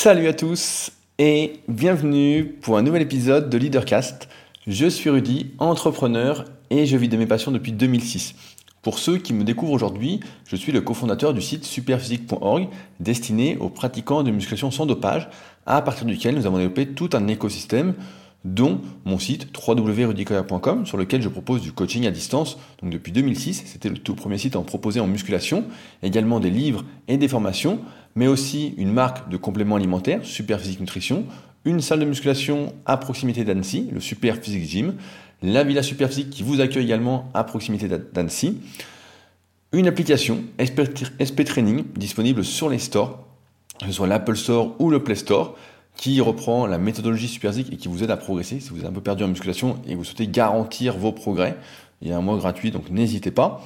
Salut à tous et bienvenue pour un nouvel épisode de Leadercast. Je suis Rudy, entrepreneur et je vis de mes passions depuis 2006. Pour ceux qui me découvrent aujourd'hui, je suis le cofondateur du site superphysique.org destiné aux pratiquants de musculation sans dopage, à partir duquel nous avons développé tout un écosystème dont mon site www.rudicoya.com sur lequel je propose du coaching à distance. Donc depuis 2006, c'était le tout premier site à en proposer en musculation, également des livres et des formations, mais aussi une marque de compléments alimentaires, Super Physique Nutrition, une salle de musculation à proximité d'Annecy, le Super Physique Gym, la Villa Super Physique qui vous accueille également à proximité d'Annecy, une application SP Training disponible sur les stores, que ce soit l'Apple Store ou le Play Store, qui reprend la méthodologie Superzik et qui vous aide à progresser. Si vous êtes un peu perdu en musculation et vous souhaitez garantir vos progrès, il y a un mois gratuit, donc n'hésitez pas.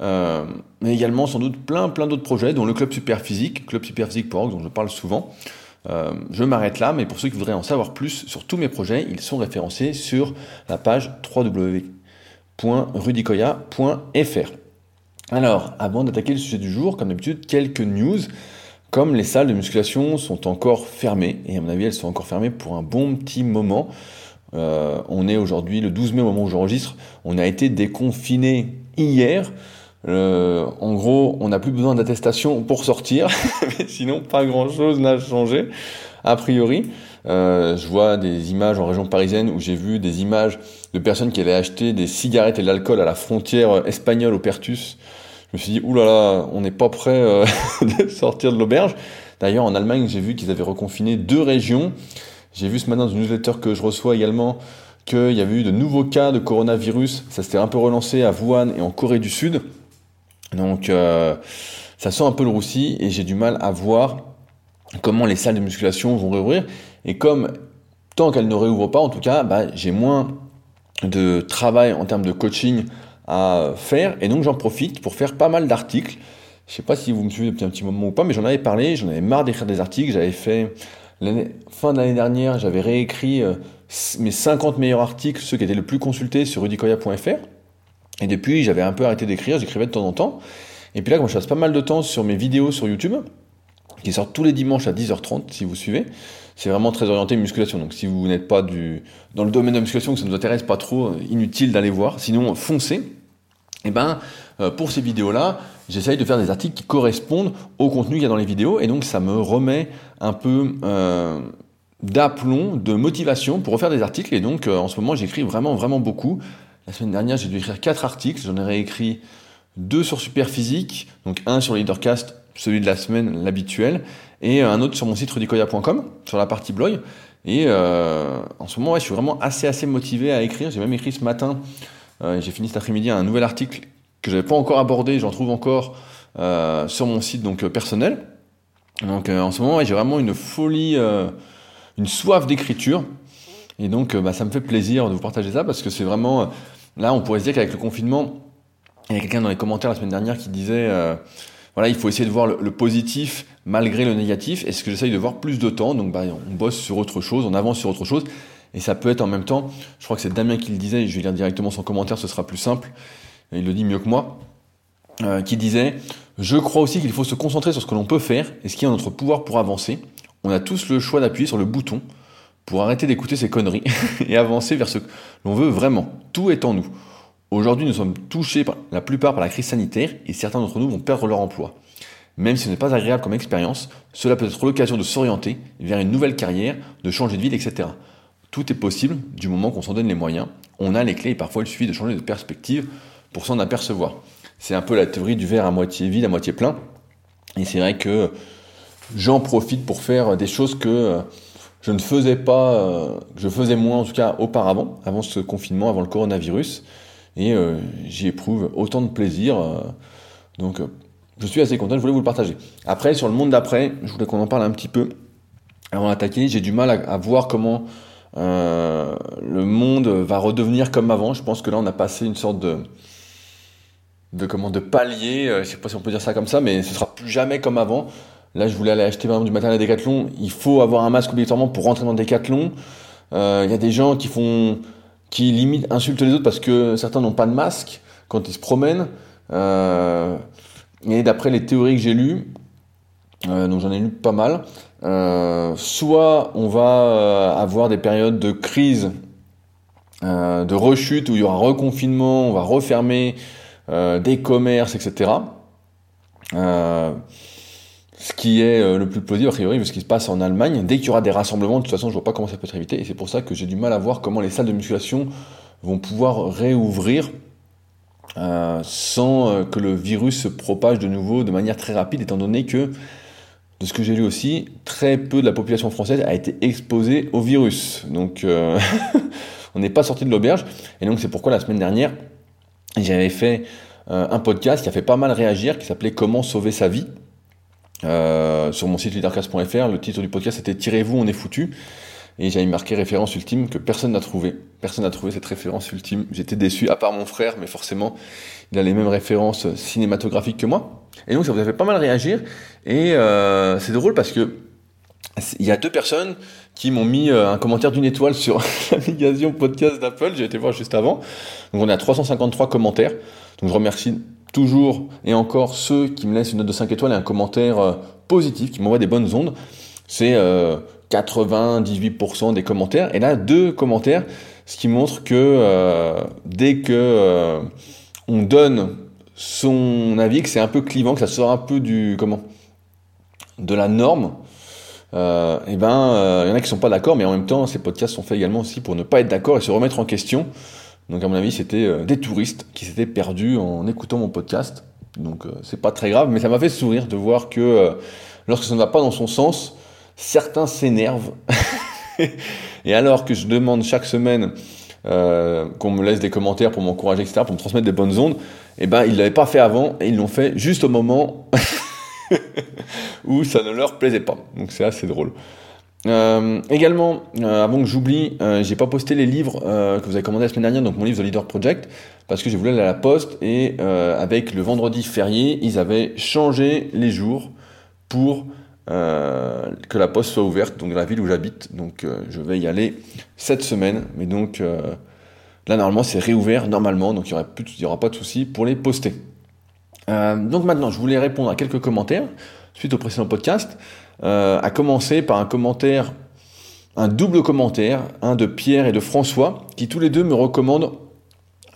Euh, mais également sans doute plein plein d'autres projets, dont le club super physique, club superphysique.org dont je parle souvent. Euh, je m'arrête là, mais pour ceux qui voudraient en savoir plus sur tous mes projets, ils sont référencés sur la page www.rudicoya.fr. Alors, avant d'attaquer le sujet du jour, comme d'habitude, quelques news. Comme les salles de musculation sont encore fermées, et à mon avis elles sont encore fermées pour un bon petit moment, euh, on est aujourd'hui le 12 mai au moment où j'enregistre, on a été déconfiné hier. Euh, en gros, on n'a plus besoin d'attestation pour sortir, sinon pas grand-chose n'a changé a priori. Euh, je vois des images en région parisienne où j'ai vu des images de personnes qui avaient acheté des cigarettes et de l'alcool à la frontière espagnole au Pertus je me suis dit, oulala, on n'est pas prêt euh, de sortir de l'auberge. D'ailleurs, en Allemagne, j'ai vu qu'ils avaient reconfiné deux régions. J'ai vu ce matin dans une newsletter que je reçois également qu'il y avait eu de nouveaux cas de coronavirus. Ça s'était un peu relancé à Wuhan et en Corée du Sud. Donc, euh, ça sent un peu le roussi et j'ai du mal à voir comment les salles de musculation vont réouvrir. Et comme tant qu'elles ne réouvrent pas, en tout cas, bah, j'ai moins de travail en termes de coaching à faire. Et donc j'en profite pour faire pas mal d'articles. Je sais pas si vous me suivez depuis un petit moment ou pas, mais j'en avais parlé, j'en avais marre d'écrire des articles. J'avais fait, fin de l'année dernière, j'avais réécrit euh, mes 50 meilleurs articles, ceux qui étaient le plus consultés sur rudicoya.fr. Et depuis, j'avais un peu arrêté d'écrire, j'écrivais de temps en temps. Et puis là, comme je passe pas mal de temps sur mes vidéos sur YouTube, qui sortent tous les dimanches à 10h30, si vous suivez, c'est vraiment très orienté musculation. Donc si vous n'êtes pas dans le domaine de la musculation, que ça ne vous intéresse pas trop, euh, inutile d'aller voir. Sinon, foncez. Eh ben, euh, pour ces vidéos-là, j'essaye de faire des articles qui correspondent au contenu qu'il y a dans les vidéos, et donc ça me remet un peu euh, d'aplomb, de motivation pour refaire des articles. Et donc, en ce moment, j'écris vraiment, vraiment beaucoup. La semaine dernière, j'ai dû écrire quatre articles. J'en ai réécrit deux sur Superphysique, donc un sur Leadercast, celui de la semaine, l'habituel, et un autre sur mon site rudicoya.com, sur la partie blog. Et euh, en ce moment, je suis vraiment assez assez motivé à écrire. J'ai même écrit ce matin, euh, j'ai fini cet après-midi un nouvel article que j'avais pas encore abordé, j'en trouve encore euh, sur mon site donc personnel. Donc en ce moment, j'ai vraiment une folie, une soif d'écriture. Et donc, bah, ça me fait plaisir de vous partager ça parce que c'est vraiment. là, on pourrait se dire qu'avec le confinement, il y a quelqu'un dans les commentaires la semaine dernière qui disait voilà, il faut essayer de voir le, positif malgré le négatif. Et ce que j'essaye de voir plus de temps. Donc, bah, on bosse sur autre chose, on avance sur autre chose. Et ça peut être en même temps, je crois que c'est Damien qui le disait, je vais lire directement son commentaire, ce sera plus simple. il le dit mieux que moi. Euh, qui disait Je crois aussi qu'il faut se concentrer sur ce que l'on peut faire et ce qui est en notre pouvoir pour avancer. On a tous le choix d'appuyer sur le bouton pour arrêter d'écouter ces conneries et avancer vers ce que l'on veut vraiment. Tout est en nous. Aujourd'hui, nous sommes touchés la plupart par la crise sanitaire et certains d'entre nous vont perdre leur emploi. Même si ce n'est pas agréable comme expérience, cela peut être l'occasion de s'orienter vers une nouvelle carrière, de changer de ville, etc. Tout est possible du moment qu'on s'en donne les moyens. On a les clés et parfois il suffit de changer de perspective pour s'en apercevoir. C'est un peu la théorie du verre à moitié vide, à moitié plein. Et c'est vrai que j'en profite pour faire des choses que je ne faisais pas, euh, je faisais moins en tout cas auparavant, avant ce confinement, avant le coronavirus et euh, j'y éprouve autant de plaisir. Euh, donc euh, je suis assez content, je voulais vous le partager. Après, sur le monde d'après, je voulais qu'on en parle un petit peu avant d'attaquer. J'ai du mal à, voir comment le monde va redevenir comme avant. Je pense que là, on a passé une sorte de comment de palier, je sais pas si on peut dire ça comme ça, mais ce sera plus jamais comme avant. Là, je voulais aller acheter du matériel à Decathlon. Il faut avoir un masque obligatoirement pour rentrer dans Decathlon. Il y a des gens qui font qui limite insultent les autres parce que certains n'ont pas de masque quand ils se promènent. Euh, et d'après les théories que j'ai lues, donc j'en ai lu pas mal. Soit on va avoir des périodes de crise, de rechute où il y aura reconfinement, on va refermer des commerces, etc. Ce qui est euh, le plus plausible, a priori, vu ce qui se passe en Allemagne, dès qu'il y aura des rassemblements, de toute façon, je vois pas comment ça peut être évité, et c'est pour ça que j'ai du mal à voir comment les salles de musculation vont pouvoir réouvrir euh, sans euh, que le virus se propage de nouveau de manière très rapide, étant donné que, de ce que j'ai lu aussi, très peu de la population française a été exposée au virus. Donc, on n'est pas sorti de l'auberge, et donc c'est pourquoi la semaine dernière, j'avais fait un podcast qui a fait pas mal réagir, qui s'appelait Comment sauver sa vie euh, sur mon site leadercast.fr, le titre du podcast c'était Tirez-vous, on est foutu. Et j'avais marqué référence ultime que personne n'a trouvé. Personne n'a trouvé cette référence ultime. J'étais déçu, à part mon frère, mais forcément, il a les mêmes références cinématographiques que moi. Et donc ça vous a fait pas mal réagir. Et euh, c'est drôle parce que il y a deux personnes qui m'ont mis euh, un commentaire d'une étoile sur l'application podcast d'Apple. J'ai été voir juste avant. Donc on est à 353 commentaires. Donc je remercie toujours et encore ceux qui me laissent une note de 5 étoiles et un commentaire euh, positif, qui m'envoient des bonnes ondes. C'est 98% euh, des commentaires. Et là, deux commentaires, ce qui montre que dès que on donne son avis, que c'est un peu clivant, que ça sort un peu du comment de la norme, euh, et ben il y en a qui sont pas d'accord, mais en même temps ces podcasts sont faits également aussi pour ne pas être d'accord et se remettre en question. Donc à mon avis, c'était euh, des touristes qui s'étaient perdus en écoutant mon podcast. Donc euh, c'est pas très grave, mais ça m'a fait sourire de voir que euh, lorsque ça ne va pas dans son sens, certains s'énervent. et alors que je demande chaque semaine qu'on me laisse des commentaires pour m'encourager, etc., pour me transmettre des bonnes ondes, eh ben ils l'avaient pas fait avant et ils l'ont fait juste au moment où ça ne leur plaisait pas. Donc c'est assez drôle. Euh, également, euh, avant que j'oublie, euh, j'ai pas posté les livres que vous avez commandés la semaine dernière, donc mon livre The Leader Project, parce que j'ai voulu aller à la poste et avec le vendredi férié, ils avaient changé les jours pour que la poste soit ouverte, donc la ville où j'habite. Donc je vais y aller cette semaine, mais donc là normalement c'est réouvert normalement, donc il n'y aura, pas de souci pour les poster. donc maintenant, je voulais répondre à quelques commentaires suite au précédent podcast. Euh, à commencer par un commentaire, un double commentaire, un de Pierre et de François, qui tous les deux me recommandent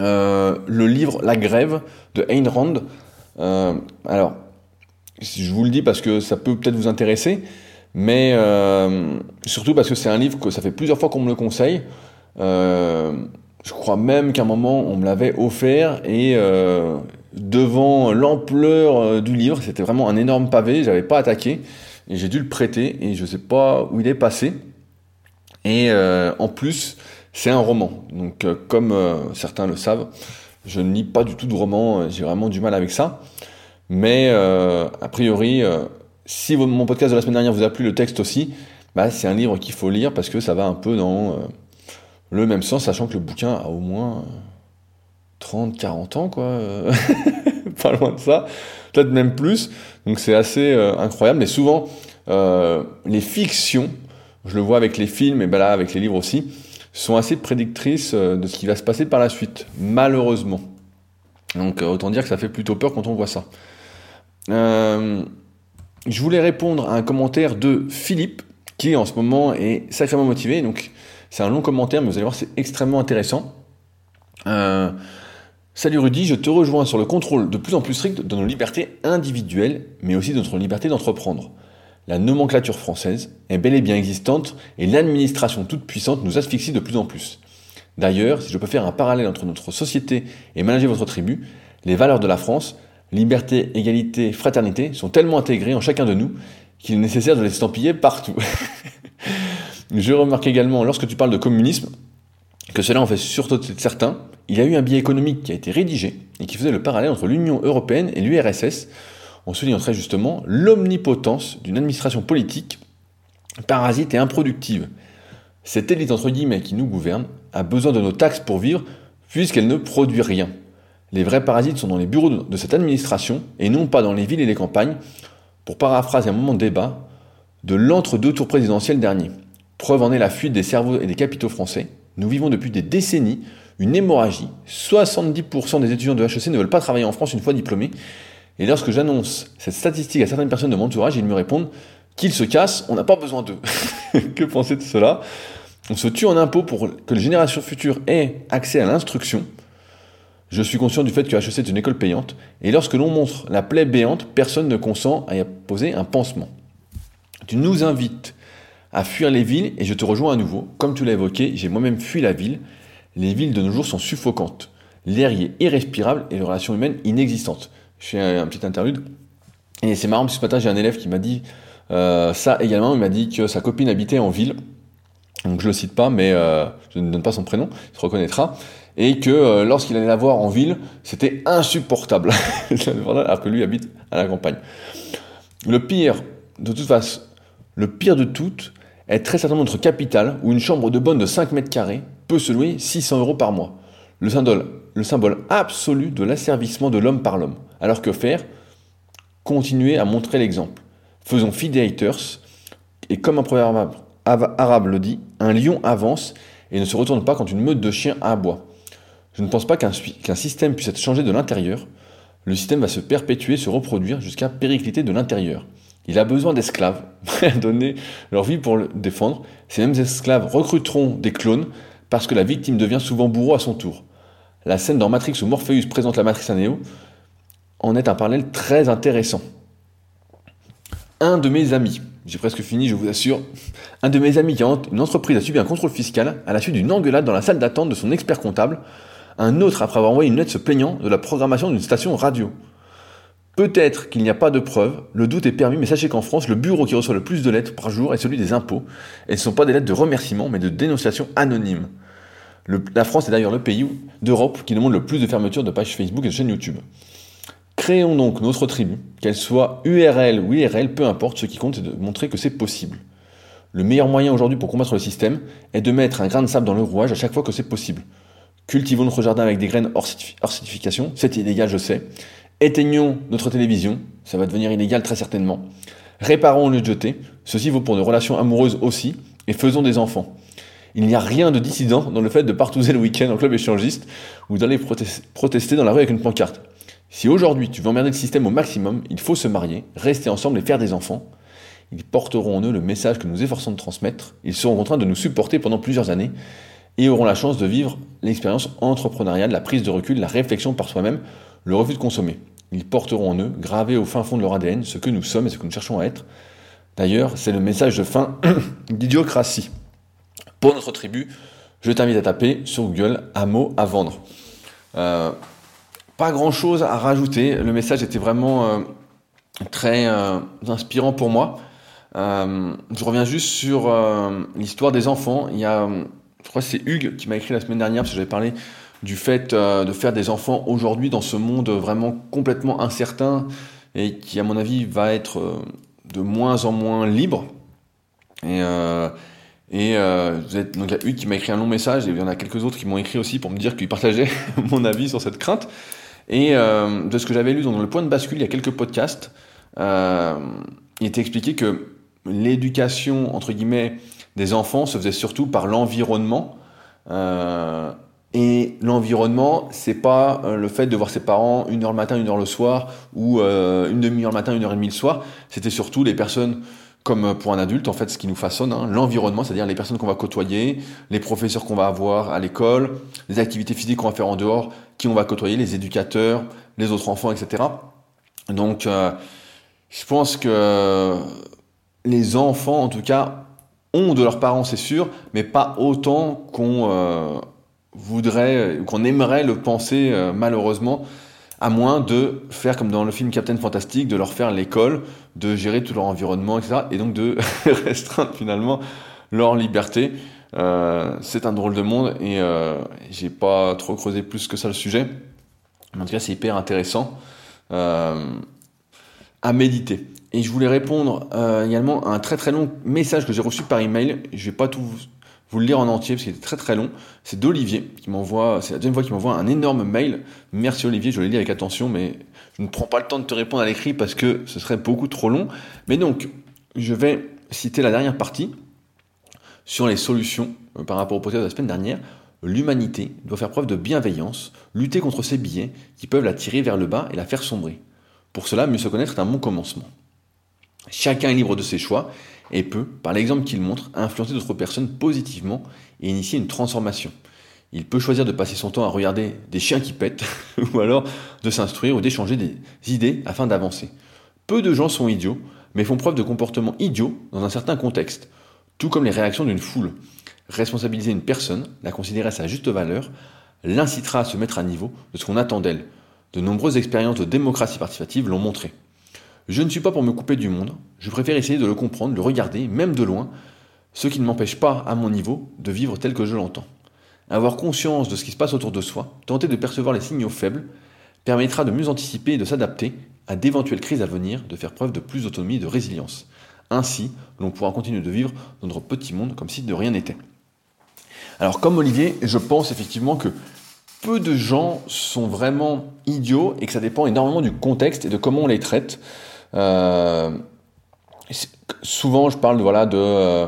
euh, le livre La Grève de Ayn Rand. Euh, alors, je vous le dis parce que ça peut peut-être vous intéresser, mais surtout parce que c'est un livre que ça fait plusieurs fois qu'on me le conseille. Je crois même qu'à un moment on me l'avait offert et devant l'ampleur du livre, c'était vraiment un énorme pavé, j'avais pas attaqué et j'ai dû le prêter et je sais pas où il est passé. Et euh, en plus, c'est un roman. Donc, euh, comme euh, certains le savent, je ne lis pas du tout de roman. J'ai vraiment du mal avec ça. Mais a priori, si mon podcast de la semaine dernière vous a plu, le texte aussi, bah, c'est un livre qu'il faut lire parce que ça va un peu dans le même sens, sachant que le bouquin a au moins 30, 40 ans, quoi. pas loin de ça. Peut-être même plus. Donc c'est assez euh, incroyable. Mais souvent, euh, les fictions, je le vois avec les films et ben là avec les livres aussi, sont assez prédictrices euh, de ce qui va se passer par la suite, malheureusement. Donc autant dire que ça fait plutôt peur quand on voit ça. je voulais répondre à un commentaire de Philippe, qui en ce moment est sacrément motivé. Donc c'est un long commentaire, mais vous allez voir, c'est extrêmement intéressant. Salut Rudy, je te rejoins sur le contrôle de plus en plus strict de nos libertés individuelles, mais aussi de notre liberté d'entreprendre. La nomenclature française est bel et bien existante et l'administration toute puissante nous asphyxie de plus en plus. D'ailleurs, si je peux faire un parallèle entre notre société et manager votre tribu, les valeurs de la France, liberté, égalité, fraternité, sont tellement intégrées en chacun de nous qu'il est nécessaire de les estampiller partout. je remarque également, lorsque tu parles de communisme, que cela en fait surtout certains, il y a eu un biais économique qui a été rédigé et qui faisait le parallèle entre l'Union européenne et l'URSS, en soulignant très justement l'omnipotence d'une administration politique parasite et improductive. Cette élite entre guillemets qui nous gouverne a besoin de nos taxes pour vivre puisqu'elle ne produit rien. Les vrais parasites sont dans les bureaux de cette administration et non pas dans les villes et les campagnes, pour paraphraser un moment de débat de l'entre-deux tours présidentiels dernier. Preuve en est la fuite des cerveaux et des capitaux français. Nous vivons depuis des décennies une hémorragie. 70% des étudiants de HEC ne veulent pas travailler en France une fois diplômés. Et lorsque j'annonce cette statistique à certaines personnes de mon entourage, ils me répondent qu'ils se cassent, on n'a pas besoin d'eux. que penser de cela? On se tue en impôts pour que les générations futures aient accès à l'instruction. Je suis conscient du fait que HEC est une école payante, et lorsque l'on montre la plaie béante, personne ne consent à y poser un pansement. Tu nous invites à fuir les villes, et je te rejoins à nouveau. Comme tu l'as évoqué, j'ai moi-même fui la ville. Les villes de nos jours sont suffocantes. L'air y est irrespirable et les relations humaines inexistantes. Je fais un, petit interlude. Et c'est marrant, parce que ce matin, j'ai un élève qui m'a dit euh, ça également. Il m'a dit que sa copine habitait en ville. Donc je le cite pas, mais euh, je ne donne pas son prénom, il se reconnaîtra. Et que euh, lorsqu'il allait la voir en ville, c'était insupportable. alors que lui habite à la campagne. Le pire, de toute façon, le pire de tout est très certainement notre capitale, où une chambre de bonne de 5 mètres carrés peut se louer 600 euros par mois. Le symbole, le symbole absolu de l'asservissement de l'homme par l'homme. Alors que faire? Continuer à montrer l'exemple. Faisons fi et comme un proverbe arabe le dit, un lion avance et ne se retourne pas quand une meute de chiens aboie. Je ne pense pas qu'un système puisse être changé de l'intérieur. Le système va se perpétuer, se reproduire jusqu'à péricliter de l'intérieur. Il a besoin d'esclaves, donner leur vie pour le défendre. Ces mêmes esclaves recruteront des clones parce que la victime devient souvent bourreau à son tour. La scène dans Matrix où Morpheus présente la matrice à Neo en est un parallèle très intéressant. Un de mes amis, j'ai presque fini, je vous assure, un de mes amis qui a une entreprise a subi un contrôle fiscal à la suite d'une engueulade dans la salle d'attente de son expert comptable, un autre après avoir envoyé une lettre se plaignant de la programmation d'une station radio. Peut-être qu'il n'y a pas de preuves, le doute est permis, mais sachez qu'en France, le bureau qui reçoit le plus de lettres par jour est celui des impôts, et ce ne sont pas des lettres de remerciement, mais de dénonciation anonyme. la France est d'ailleurs le pays d'Europe qui demande le plus de fermetures de pages Facebook et de chaînes YouTube. Créons donc notre tribu, qu'elle soit URL ou IRL, peu importe, ce qui compte c'est de montrer que c'est possible. Le meilleur moyen aujourd'hui pour combattre le système est de mettre un grain de sable dans le rouage à chaque fois que c'est possible. Cultivons notre jardin avec des graines hors, certification, c'est illégal je sais, Éteignons notre télévision, ça va devenir illégal très certainement. Réparons le jeté, ceci vaut pour nos relations amoureuses aussi, et faisons des enfants. Il n'y a rien de dissident dans le fait de partouzer le week-end en club échangiste ou d'aller protester dans la rue avec une pancarte. Si aujourd'hui tu veux emmerder le système au maximum, il faut se marier, rester ensemble et faire des enfants. Ils porteront en eux le message que nous efforçons de transmettre, ils seront contraints de nous supporter pendant plusieurs années et auront la chance de vivre l'expérience entrepreneuriale, la prise de recul, la réflexion par soi-même, le refus de consommer. Ils porteront en eux, gravés au fin fond de leur ADN, ce que nous sommes et ce que nous cherchons à être. D'ailleurs, c'est le message de fin d'idiocratie. Pour notre tribu, je t'invite à taper sur Google un mot à vendre. Euh, pas grand chose à rajouter. Le message était vraiment euh, très euh, inspirant pour moi. je reviens juste sur l'histoire des enfants. Il y a, je crois que c'est Hugues qui m'a écrit la semaine dernière, parce que j'avais parlé du fait euh, de faire des enfants aujourd'hui dans ce monde vraiment complètement incertain et qui, à mon avis, va être euh, de moins en moins libre. Et, euh, vous êtes, donc il y a Hugues qui m'a écrit un long message et il y en a quelques autres qui m'ont écrit aussi pour me dire qu'ils partageaient mon avis sur cette crainte. Et de ce que j'avais lu dans le point de bascule, il y a quelques podcasts, il était expliqué que l'éducation, entre guillemets, des enfants se faisait surtout par l'environnement. Euh, et l'environnement, c'est pas euh, le fait de voir ses parents une heure le matin, une heure le soir, ou euh, une demi-heure le matin, une heure et demie le soir. C'était surtout les personnes, comme pour un adulte, en fait, ce qui nous façonne, hein, l'environnement, c'est-à-dire les personnes qu'on va côtoyer, les professeurs qu'on va avoir à l'école, les activités physiques qu'on va faire en dehors, qui on va côtoyer, les éducateurs, les autres enfants, etc. Donc, euh, je pense que les enfants, en tout cas, ont de leurs parents, c'est sûr, mais pas autant qu'on voudrait, qu'on aimerait le penser euh, malheureusement, à moins de faire comme dans le film Captain Fantastic, de leur faire l'école, de gérer tout leur environnement, etc. Et donc de restreindre finalement leur liberté. Euh, c'est un drôle de monde et euh, j'ai pas trop creusé plus que ça le sujet. Mais en tout cas, c'est hyper intéressant euh, à méditer. Et je voulais répondre euh, également à un très très long message que j'ai reçu par email. Je vais pas tout vous le lire en entier parce qu'il est très très long. C'est d'Olivier qui m'envoie, c'est la deuxième fois qu'il m'envoie un énorme mail. Merci Olivier, je le lis avec attention, mais je ne prends pas le temps de te répondre à l'écrit parce que ce serait beaucoup trop long. Mais donc, je vais citer la dernière partie sur les solutions euh, par rapport au podcast de la semaine dernière. L'humanité doit faire preuve de bienveillance, lutter contre ces billets qui peuvent la tirer vers le bas et la faire sombrer. Pour cela, mieux se connaître est un bon commencement. Chacun est libre de ses choix et peut, par l'exemple qu'il montre, influencer d'autres personnes positivement et initier une transformation. Il peut choisir de passer son temps à regarder des chiens qui pètent, ou alors de s'instruire ou d'échanger des idées afin d'avancer. Peu de gens sont idiots, mais font preuve de comportements idiots dans un certain contexte, tout comme les réactions d'une foule. Responsabiliser une personne, la considérer à sa juste valeur, l'incitera à se mettre à niveau de ce qu'on attend d'elle. De nombreuses expériences de démocratie participative l'ont montré. Je ne suis pas pour me couper du monde, je préfère essayer de le comprendre, le regarder, même de loin, ce qui ne m'empêche pas, à mon niveau, de vivre tel que je l'entends. Avoir conscience de ce qui se passe autour de soi, tenter de percevoir les signaux faibles, permettra de mieux anticiper et de s'adapter à d'éventuelles crises à venir, de faire preuve de plus d'autonomie et de résilience. Ainsi, l'on pourra continuer de vivre dans notre petit monde comme si de rien n'était. Alors comme Olivier, je pense effectivement que peu de gens sont vraiment idiots et que ça dépend énormément du contexte et de comment on les traite. Euh, souvent, je parle de, voilà, de euh,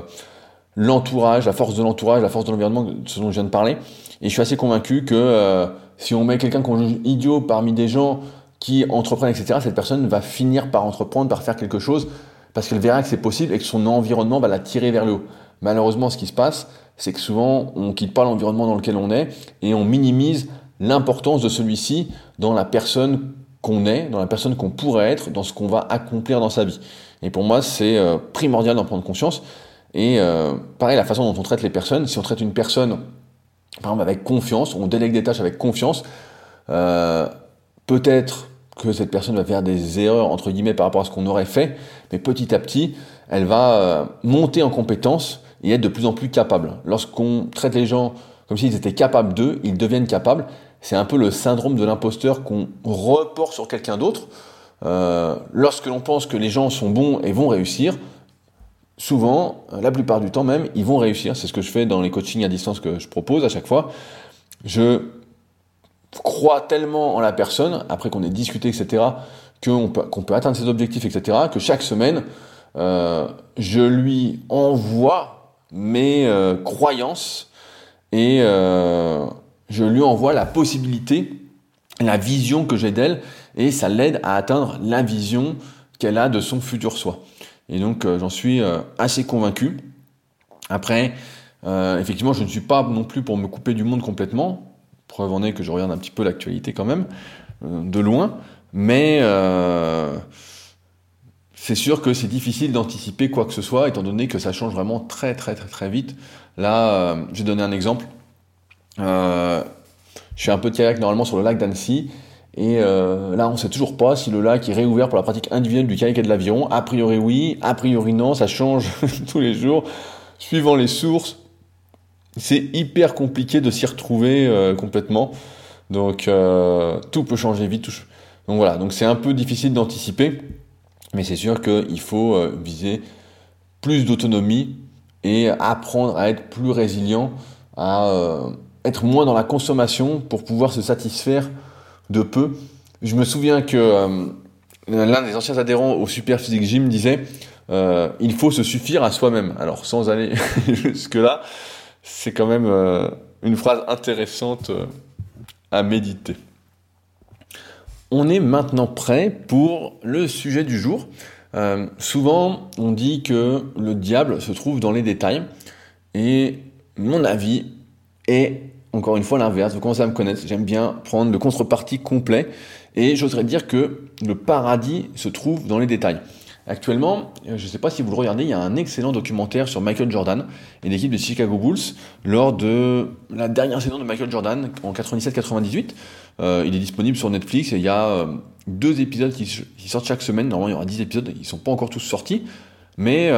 l'entourage, la force de l'entourage, la force de l'environnement, ce dont je viens de parler. Et je suis assez convaincu que euh, si on met quelqu'un qu'on juge idiot parmi des gens qui entreprennent, etc., cette personne va finir par entreprendre, par faire quelque chose, parce qu'elle verra que c'est possible et que son environnement va la tirer vers le haut. Malheureusement, ce qui se passe, c'est que souvent, on quitte pas l'environnement dans lequel on est et on minimise l'importance de celui-ci dans la personne qu'on est, dans la personne qu'on pourrait être, dans ce qu'on va accomplir dans sa vie. Et pour moi, c'est euh, primordial d'en prendre conscience. Et euh, pareil, la façon dont on traite les personnes, si on traite une personne, par exemple, avec confiance, on délègue des tâches avec confiance, euh, peut-être que cette personne va faire des erreurs, entre guillemets, par rapport à ce qu'on aurait fait, mais petit à petit, elle va monter en compétence et être de plus en plus capable. Lorsqu'on traite les gens comme s'ils étaient capables d'eux, ils deviennent capables. C'est un peu le syndrome de l'imposteur qu'on reporte sur quelqu'un d'autre. Euh, lorsque l'on pense que les gens sont bons et vont réussir, souvent, la plupart du temps même, ils vont réussir. C'est ce que je fais dans les coachings à distance que je propose à chaque fois. Je crois tellement en la personne, après qu'on ait discuté, etc., qu'on peut, qu'on peut atteindre ses objectifs, etc., que chaque semaine, euh, je lui envoie mes euh, croyances et euh, je lui envoie la possibilité, la vision que j'ai d'elle, et ça l'aide à atteindre la vision qu'elle a de son futur soi. Et donc euh, j'en suis euh, assez convaincu. Après, euh, effectivement, je ne suis pas non plus pour me couper du monde complètement. Preuve en est que je regarde un petit peu l'actualité quand même, de loin. Mais c'est sûr que c'est difficile d'anticiper quoi que ce soit, étant donné que ça change vraiment très très très très vite. Là, je vais donner un exemple. Je suis un peu de kayak normalement sur le lac d'Annecy. Et euh, là, on sait toujours pas si le lac est réouvert pour la pratique individuelle du kayak et de l'aviron. A priori oui, a priori non, ça change tous les jours, suivant les sources. C'est hyper compliqué de s'y retrouver euh, complètement. Donc euh, tout peut changer vite. Donc voilà, donc c'est un peu difficile d'anticiper, mais c'est sûr qu'il faut viser plus d'autonomie et apprendre à être plus résilient, à être moins dans la consommation pour pouvoir se satisfaire de peu. Je me souviens que euh, l'un des anciens adhérents au Super Physique Gym disait euh, il faut se suffire à soi-même. Alors sans aller jusque-là, c'est quand même euh, une phrase intéressante à méditer. On est maintenant prêt pour le sujet du jour. souvent, on dit que le diable se trouve dans les détails. Et mon avis est encore une fois l'inverse, vous commencez à me connaître, j'aime bien prendre le contrepartie complet, et j'oserais dire que le paradis se trouve dans les détails. Actuellement, euh, je ne sais pas si vous le regardez, il y a un excellent documentaire sur Michael Jordan et l'équipe de Chicago Bulls lors de la dernière saison de Michael Jordan en 97-98. Euh, il est disponible sur Netflix et il y a euh, deux épisodes qui, sortent chaque semaine. Normalement, il y aura 10 épisodes, ils ne sont pas encore tous sortis, mais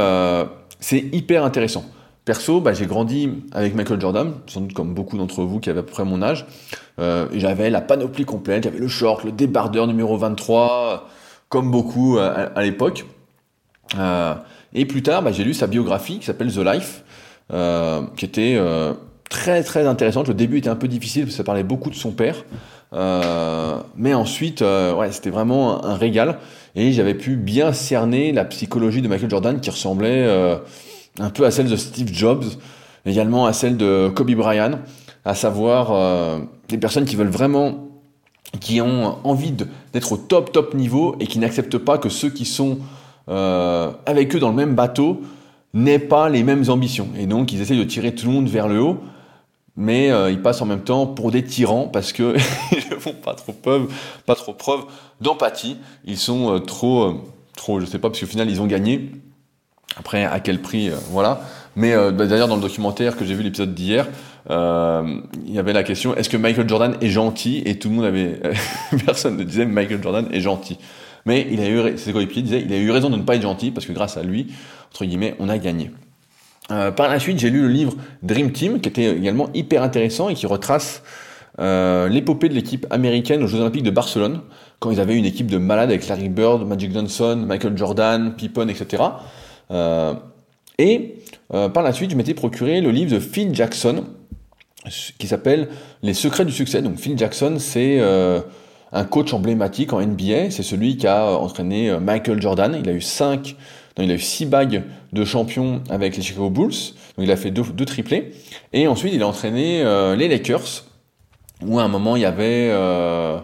c'est hyper intéressant. Perso, bah, j'ai grandi avec Michael Jordan, sans doute comme beaucoup d'entre vous qui avaient à peu près mon âge. Euh, j'avais la panoplie complète, j'avais le short, le débardeur numéro 23, comme beaucoup euh, à, l'époque. Euh, et plus tard, bah, j'ai lu sa biographie qui s'appelle The Life, qui était très très intéressante. Le début était un peu difficile parce que ça parlait beaucoup de son père. mais ensuite, ouais, c'était vraiment un, un, régal. Et j'avais pu bien cerner la psychologie de Michael Jordan qui ressemblait un peu à celle de Steve Jobs, également à celle de Kobe Bryant, à savoir euh, des personnes qui veulent vraiment qui ont envie d'être au top top niveau et qui n'acceptent pas que ceux qui sont euh, avec eux dans le même bateau n'aient pas les mêmes ambitions. Et donc ils essayent de tirer tout le monde vers le haut, mais euh, ils passent en même temps pour des tyrans parce que ils ne font pas trop preuve, preuve d'empathie. Ils sont trop, trop, je sais pas, parce qu'au final ils ont gagné. Après, à quel prix, voilà. Mais bah, d'ailleurs, dans le documentaire que j'ai vu l'épisode d'hier, euh, il y avait la question est-ce que Michael Jordan est gentil? Et tout le monde avait, personne ne disait Michael Jordan est gentil. Mais il a eu, ses coéquipiers disaient, il a eu raison de ne pas être gentil parce que grâce à lui, entre guillemets, on a gagné. Euh, par la suite, j'ai lu le livre Dream Team, qui était également hyper intéressant et qui retrace euh, l'épopée de l'équipe américaine aux Jeux Olympiques de Barcelone, quand ils avaient une équipe de malades avec Larry Bird, Magic Johnson, Michael Jordan, Pippen, etc. Euh, et euh, par la suite, je m'étais procuré le livre de Phil Jackson, qui s'appelle Les secrets du succès. Donc Phil Jackson, c'est euh, un coach emblématique en NBA. C'est celui qui a entraîné Michael Jordan. Il a eu cinq, non, il a eu six bagues de champion avec les Chicago Bulls. Donc il a fait deux, triplés. Et ensuite, il a entraîné les Lakers, où à un moment il y avait euh,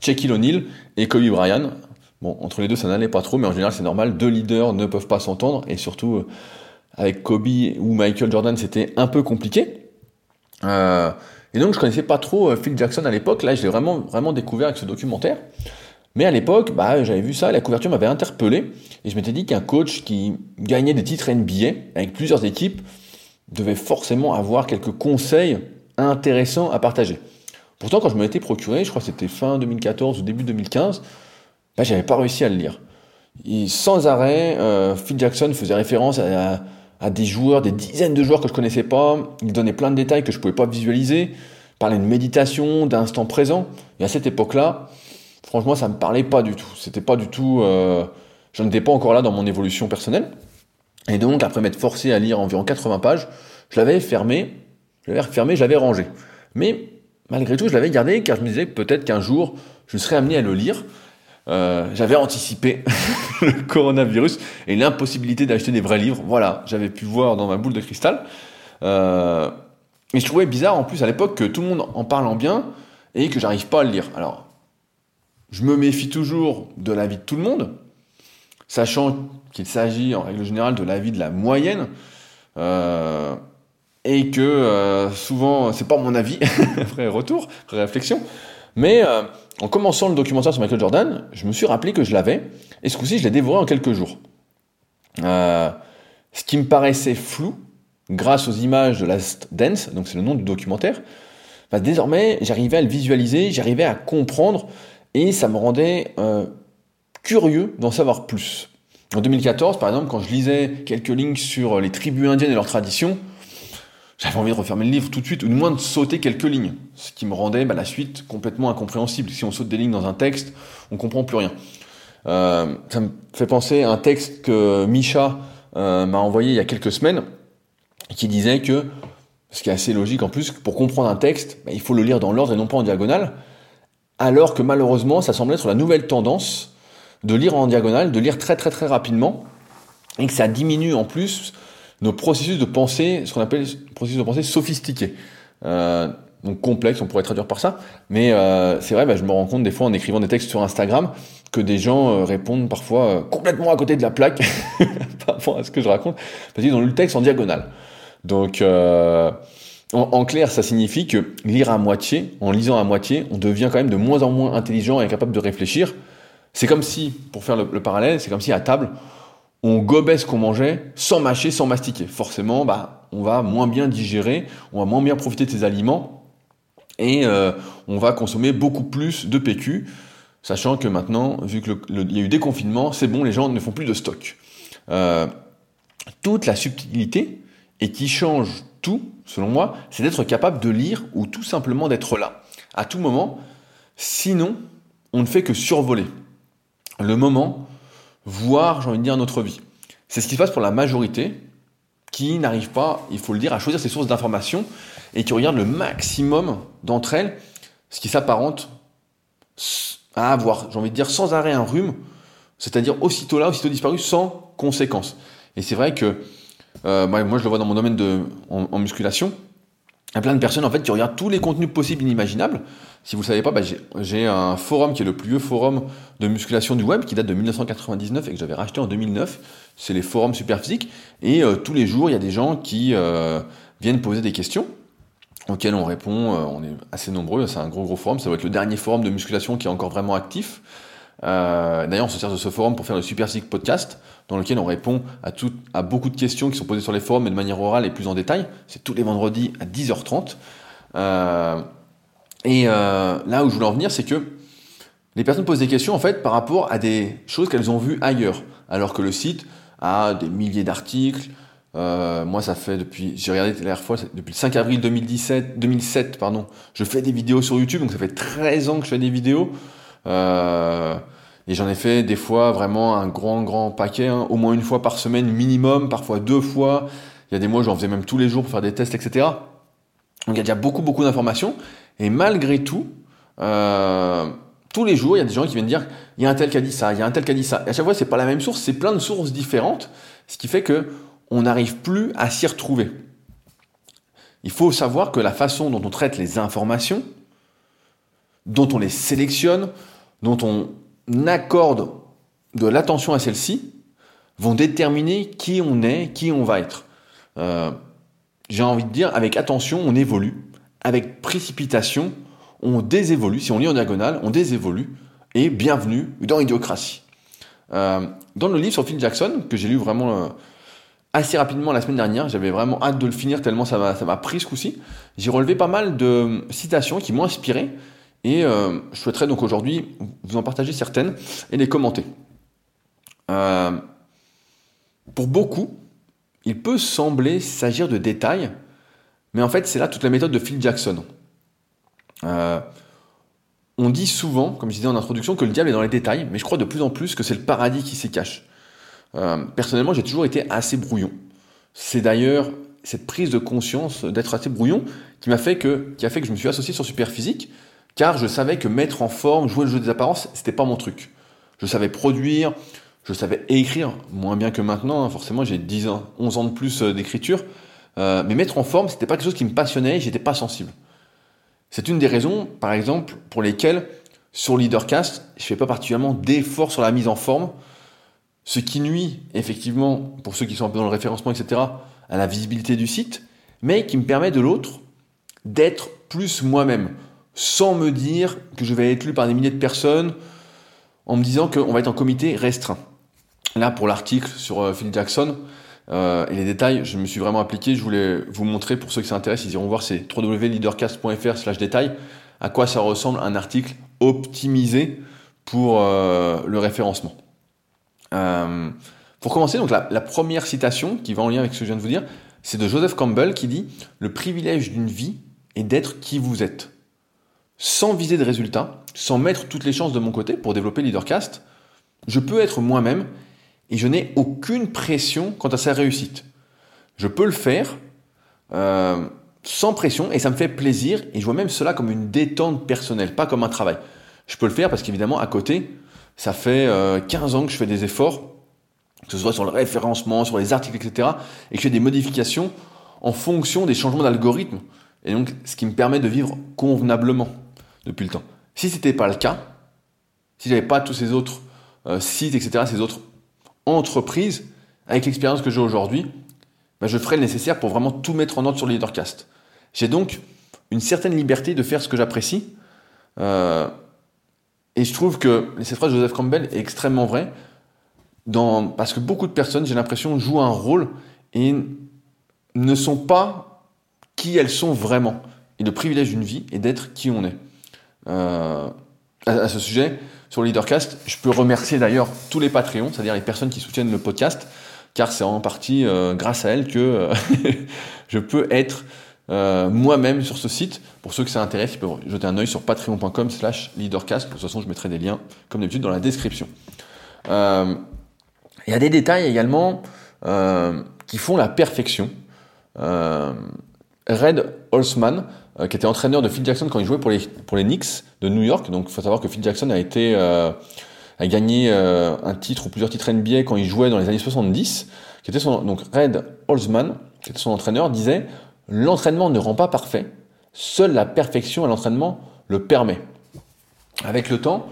Shaquille O'Neal et Kobe Bryant. Bon, entre les deux, ça n'allait pas trop, mais en général, c'est normal. Deux leaders ne peuvent pas s'entendre, et surtout avec Kobe ou Michael Jordan, c'était un peu compliqué. Euh, et donc je connaissais pas trop euh, Phil Jackson à l'époque. Là, je l'ai vraiment découvert avec ce documentaire. Mais à l'époque, bah, j'avais vu ça, la couverture m'avait interpellé, et je m'étais dit qu'un coach qui gagnait des titres NBA avec plusieurs équipes devait forcément avoir quelques conseils intéressants à partager. Pourtant, quand je m'étais procuré, je crois que c'était fin 2014 ou début 2015, j'avais pas réussi à le lire. Sans arrêt, euh, Phil Jackson faisait référence à, à des joueurs, des dizaines de joueurs que je connaissais pas. Il donnait plein de détails que je pouvais pas visualiser. Il parlait de méditation, d'instant présent. Et à cette époque-là, franchement, ça me parlait pas du tout. C'était pas du tout. Euh, je n'étais pas encore là dans mon évolution personnelle. Et donc, après m'être forcé à lire environ 80 pages, je l'avais fermé. Je l'avais refermé, je l'avais rangé. Mais malgré tout, je l'avais gardé car je me disais peut-être qu'un jour, je serais amené à le lire. Euh, j'avais anticipé le coronavirus et l'impossibilité d'acheter des vrais livres. Voilà, j'avais pu voir dans ma boule de cristal. Euh, et je trouvais bizarre en plus à l'époque que tout le monde en parle en bien et que j'arrive pas à le lire. Alors, je me méfie toujours de l'avis de tout le monde, sachant qu'il s'agit en règle générale de l'avis de la moyenne. Euh, et que euh, souvent c'est pas mon avis, après retour, après réflexion, mais euh, en commençant le documentaire sur Michael Jordan, je me suis rappelé que je l'avais, et ce coup-ci, je l'ai dévoré en quelques jours. Euh, ce qui me paraissait flou, grâce aux images de Last Dance, donc c'est le nom du documentaire, bah, désormais, j'arrivais à le visualiser, j'arrivais à comprendre, et ça me rendait euh, curieux d'en savoir plus. En 2014, par exemple, quand je lisais quelques lignes sur les tribus indiennes et leurs traditions, j'avais envie de refermer le livre tout de suite, ou du moins de sauter quelques lignes, ce qui me rendait bah, la suite complètement incompréhensible. Si on saute des lignes dans un texte, on comprend plus rien. Euh, ça me fait penser à un texte que Misha euh, m'a envoyé il y a quelques semaines, qui disait que, ce qui est assez logique en plus, pour comprendre un texte, bah, il faut le lire dans l'ordre et non pas en diagonale, alors que malheureusement, ça semble être la nouvelle tendance de lire en diagonale, de lire très très très rapidement, et que ça diminue en plus nos processus de pensée, ce qu'on appelle processus de pensée sophistiqués. Euh, donc complexe, on pourrait traduire par ça. Mais euh, c'est vrai, bah, je me rends compte des fois en écrivant des textes sur Instagram que des gens euh, répondent parfois euh, complètement à côté de la plaque par rapport à ce que je raconte, parce qu'ils ont lu le texte en diagonale. Donc euh, en, en, clair, ça signifie que lire à moitié, en lisant à moitié, on devient quand même de moins en moins intelligent et capable de réfléchir. C'est comme si, pour faire le, le parallèle, c'est comme si à table, on gobait ce qu'on mangeait sans mâcher, sans mastiquer. Forcément, bah, on va moins bien digérer, on va moins bien profiter de ces aliments et euh, on va consommer beaucoup plus de PQ, sachant que maintenant, vu qu'il y a eu des confinements, c'est bon, les gens ne font plus de stock. Euh, toute la subtilité et qui change tout, selon moi, c'est d'être capable de lire ou tout simplement d'être là, à tout moment. Sinon, on ne fait que survoler le moment voir, j'ai envie de dire, notre vie. C'est ce qui se passe pour la majorité qui n'arrive pas, il faut le dire, à choisir ses sources d'information et qui regarde le maximum d'entre elles, ce qui s'apparente à avoir, j'ai envie de dire, sans arrêt un rhume, c'est-à-dire aussitôt là, aussitôt disparu, sans conséquence. Et c'est vrai que, euh, moi je le vois dans mon domaine de, en, musculation, Il y a plein de personnes en fait qui regardent tous les contenus possibles et inimaginables. Si vous ne savez pas, bah, j'ai un forum qui est le plus vieux forum de musculation du web qui date de 1999 et que j'avais racheté en 2009. C'est les forums Superphysique. Et euh, tous les jours, il y a des gens qui euh, viennent poser des questions auxquelles on répond. Euh, on est assez nombreux. C'est un gros gros forum. Ça va être le dernier forum de musculation qui est encore vraiment actif. D'ailleurs, on se sert de ce forum pour faire le Superphysique podcast dans lequel on répond à, tout, à beaucoup de questions qui sont posées sur les forums, mais de manière orale et plus en détail. C'est tous les vendredis à 10h30. Euh, et euh, là où je voulais en venir, c'est que les personnes posent des questions en fait par rapport à des choses qu'elles ont vues ailleurs, alors que le site a des milliers d'articles. Euh, moi, ça fait depuis, j'ai regardé la dernière fois, depuis le 5 avril 2017, 2007, pardon, je fais des vidéos sur YouTube, donc ça fait 13 ans que je fais des vidéos. Et j'en ai fait des fois vraiment un grand, grand paquet, hein. au moins une fois par semaine minimum, parfois deux fois. Il y a des mois, j'en faisais même tous les jours pour faire des tests, etc. Donc il y a déjà beaucoup, beaucoup d'informations. Et malgré tout, euh, tous les jours, il y a des gens qui viennent dire, il y a un tel qui a dit ça, il y a un tel qui a dit ça. Et à chaque fois, c'est pas la même source, c'est plein de sources différentes, ce qui fait que on n'arrive plus à s'y retrouver. Il faut savoir que la façon dont on traite les informations, dont on les sélectionne, dont on accorde de l'attention à celle-ci vont déterminer qui on est, qui on va être. Euh, j'ai envie de dire, avec attention, on évolue. Avec précipitation, on désévolue. Si on lit en diagonale, on désévolue. Et bienvenue dans l'idiocratie. Euh, dans le livre sur Phil Jackson, que j'ai lu vraiment euh, assez rapidement la semaine dernière, j'avais vraiment hâte de le finir tellement ça m'a pris ce coup-ci, j'ai relevé pas mal de citations qui m'ont inspiré et euh, je souhaiterais donc aujourd'hui vous en partager certaines et les commenter. Euh, pour beaucoup, il peut sembler s'agir de détails, mais en fait c'est là toute la méthode de Phil Jackson. Euh, on dit souvent, comme je disais en introduction, que le diable est dans les détails, mais je crois de plus en plus que c'est le paradis qui s'y cache. personnellement, j'ai toujours été assez brouillon. C'est d'ailleurs cette prise de conscience d'être assez brouillon qui m'a fait que, qui a fait que je me suis associé sur Superphysique, car je savais que mettre en forme, jouer le jeu des apparences, c'était pas mon truc. Je savais produire, je savais écrire, moins bien que maintenant, hein. forcément j'ai 10 ans, 11 ans de plus euh, d'écriture, euh, mais mettre en forme, c'était pas quelque chose qui me passionnait, j'étais pas sensible. C'est une des raisons, par exemple, pour lesquelles sur Leadercast, je fais pas particulièrement d'efforts sur la mise en forme, ce qui nuit effectivement, pour ceux qui sont un peu dans le référencement, etc., à la visibilité du site, mais qui me permet de l'autre d'être plus moi-même sans me dire que je vais être lu par des milliers de personnes, en me disant qu'on va être en comité restreint. Là, pour l'article sur euh, Phil Jackson, euh, et les détails, je me suis vraiment appliqué, je voulais vous montrer, pour ceux qui s'intéressent, ils iront voir, c'est www.leadercast.fr slash détails, à quoi ça ressemble un article optimisé pour euh, le référencement. pour commencer, donc la, la, première citation qui va en lien avec ce que je viens de vous dire, c'est de Joseph Campbell qui dit Le privilège d'une vie est d'être qui vous êtes sans viser de résultats, sans mettre toutes les chances de mon côté pour développer Leadercast, je peux être moi-même et je n'ai aucune pression quant à sa réussite. Je peux le faire euh, sans pression et ça me fait plaisir et je vois même cela comme une détente personnelle, pas comme un travail. Je peux le faire parce qu'évidemment à côté, ça fait 15 euh, ans que je fais des efforts, que ce soit sur le référencement, sur les articles, etc. et que je fais des modifications en fonction des changements d'algorithme. Et donc ce qui me permet de vivre convenablement depuis le temps. Si ce n'était pas le cas, si j'avais pas tous ces autres euh, sites, etc., ces autres entreprises, avec l'expérience que j'ai aujourd'hui, bah, je ferais le nécessaire pour vraiment tout mettre en ordre sur le Leadercast. J'ai donc une certaine liberté de faire ce que j'apprécie. Euh, et je trouve que cette phrase de Joseph Campbell est extrêmement vraie, parce que beaucoup de personnes, j'ai l'impression, jouent un rôle et ne sont pas qui elles sont vraiment. Et le privilège d'une vie est d'être qui on est. Euh, à, ce sujet, sur le Leadercast. Je peux remercier d'ailleurs tous les Patreons, c'est-à-dire les personnes qui soutiennent le podcast, car c'est en partie euh, grâce à elles que euh, je peux être moi-même sur ce site. Pour ceux que ça intéresse, ils peuvent jeter un œil sur patreon.com slash leadercast. De toute façon, je mettrai des liens, comme d'habitude, dans la description. Il y a des détails également qui font la perfection. Red Holzman, qui était entraîneur de Phil Jackson quand il jouait pour les, pour les Knicks de New York. Donc il faut savoir que Phil Jackson a été euh, a gagné euh, un titre ou plusieurs titres NBA quand il jouait dans les années 70. Qui était son, donc Red Holzman, qui était son entraîneur, disait l'entraînement ne rend pas parfait, seule la perfection à l'entraînement le permet. Avec le temps,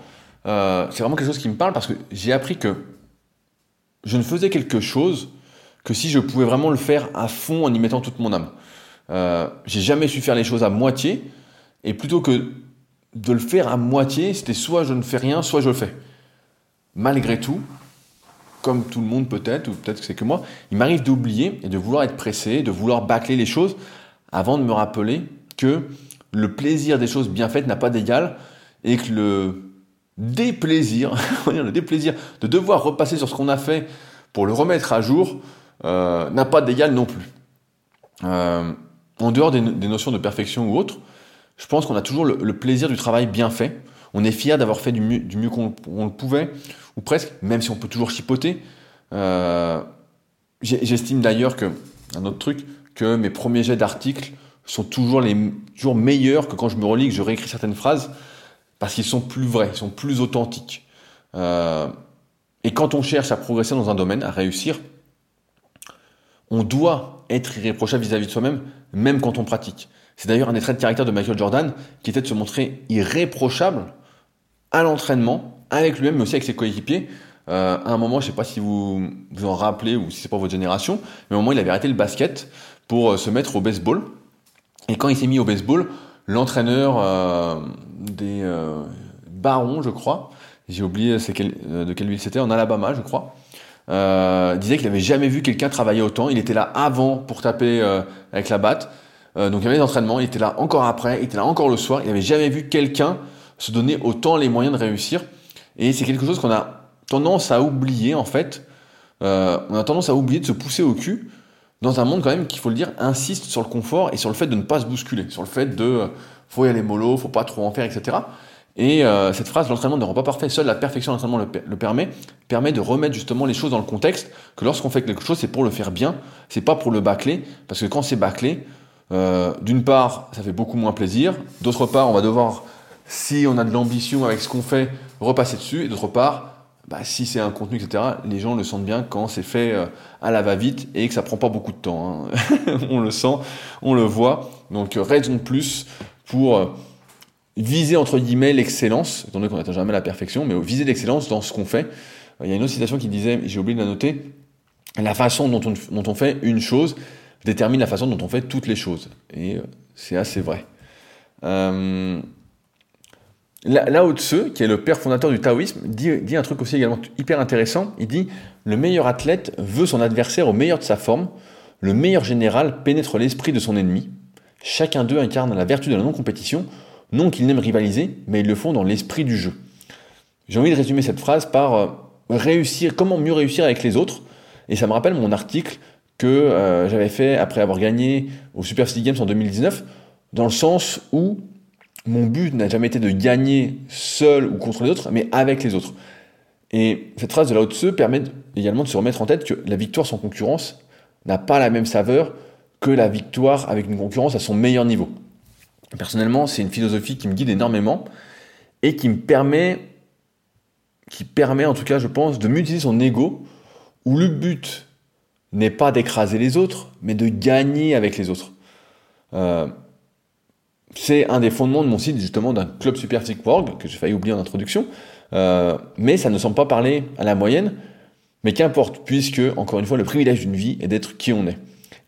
euh, c'est vraiment quelque chose qui me parle parce que j'ai appris que je ne faisais quelque chose que si je pouvais vraiment le faire à fond en y mettant toute mon âme. Euh, j'ai jamais su faire les choses à moitié, et plutôt que de le faire à moitié, c'était soit je ne fais rien, soit je le fais. Malgré tout, comme tout le monde peut-être, ou peut-être que c'est que moi, il m'arrive d'oublier et de vouloir être pressé, de vouloir bâcler les choses avant de me rappeler que le plaisir des choses bien faites n'a pas d'égal et que le déplaisir, de devoir repasser sur ce qu'on a fait pour le remettre à jour euh, n'a pas d'égal non plus. Euh, en dehors des, notions de perfection ou autre, je pense qu'on a toujours le, plaisir du travail bien fait. On est fier d'avoir fait du mieux, qu'on le pouvait, ou presque, même si on peut toujours chipoter. Euh, j'estime d'ailleurs que, un autre truc, que mes premiers jets d'articles sont toujours, les, toujours meilleurs que quand je me relis, que je réécris certaines phrases, parce qu'ils sont plus vrais, ils sont plus authentiques. Euh, et quand on cherche à progresser dans un domaine, à réussir, on doit être irréprochable vis-à-vis de soi-même, même quand on pratique. C'est d'ailleurs un des traits de caractère de Michael Jordan, qui était de se montrer irréprochable à l'entraînement, avec lui-même, mais aussi avec ses coéquipiers. Euh, à un moment, je ne sais pas si vous vous en rappelez ou si c'est pas votre génération, mais au moment il avait arrêté le basket pour euh, se mettre au baseball. Et quand il s'est mis au baseball, l'entraîneur euh, des Barons, je crois, j'ai oublié de quelle ville c'était, en Alabama, je crois, euh, disait qu'il n'avait jamais vu quelqu'un travailler autant. Il était là avant pour taper euh, avec la batte. Euh, donc il y avait des entraînements, il était là encore après, il était là encore le soir. Il n'avait jamais vu quelqu'un se donner autant les moyens de réussir. Et c'est quelque chose qu'on a tendance à oublier en fait. On a tendance à oublier de se pousser au cul dans un monde quand même qu'il faut le dire insiste sur le confort et sur le fait de ne pas se bousculer, sur le fait de faut y aller mollo, faut pas trop en faire, etc. Et euh, cette phrase, l'entraînement ne rend pas parfait, seule la perfection de l'entraînement le, permet, permet de remettre justement les choses dans le contexte, que lorsqu'on fait quelque chose, c'est pour le faire bien, c'est pas pour le bâcler, parce que quand c'est bâclé, euh, d'une part, ça fait beaucoup moins plaisir, d'autre part, on va devoir, si on a de l'ambition avec ce qu'on fait, repasser dessus, et d'autre part, bah, si c'est un contenu, etc., les gens le sentent bien quand c'est fait euh, à la va-vite et que ça prend pas beaucoup de temps. Hein. on le sent, on le voit, donc raison de plus pour viser entre guillemets l'excellence, étant donné qu'on n'atteint jamais la perfection, mais viser l'excellence dans ce qu'on fait. Il y a une autre citation qui disait, j'ai oublié de la noter, la façon dont on, fait une chose détermine la façon dont on fait toutes les choses. Et euh, c'est assez vrai. Euh, Lao Tse, qui est le père fondateur du taoïsme, dit, dit, un truc aussi également hyper intéressant. Il dit Le meilleur athlète veut son adversaire au meilleur de sa forme. Le meilleur général pénètre l'esprit de son ennemi. Chacun d'eux incarne la vertu de la non-compétition non qu'ils n'aiment rivaliser, mais ils le font dans l'esprit du jeu. J'ai envie de résumer cette phrase par euh, réussir, comment mieux réussir avec les autres. Et ça me rappelle mon article que euh, j'avais fait après avoir gagné au Super City Games en 2019, dans le sens où mon but n'a jamais été de gagner seul ou contre les autres, mais avec les autres. Et cette phrase de Lao Tse permet également de se remettre en tête que la victoire sans concurrence n'a pas la même saveur que la victoire avec une concurrence à son meilleur niveau. Personnellement, c'est une philosophie qui me guide énormément et qui me permet, qui permet en tout cas, je pense, de multiplier son ego, où le but n'est pas d'écraser les autres, mais de gagner avec les autres. Euh, c'est un des fondements de mon site, justement, d'un club Super World, que j'ai failli oublier en introduction, euh, mais ça ne semble pas parler à la moyenne, mais qu'importe, puisque, encore une fois, le privilège d'une vie est d'être qui on est.